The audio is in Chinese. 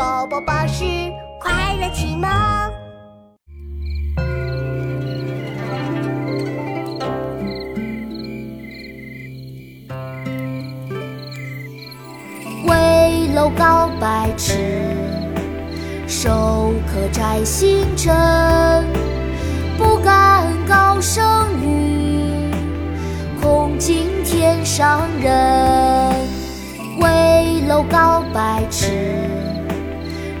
宝宝巴士快乐启蒙。危楼高百尺，手可摘星辰。不敢高声语，恐惊天上人。危楼高百尺，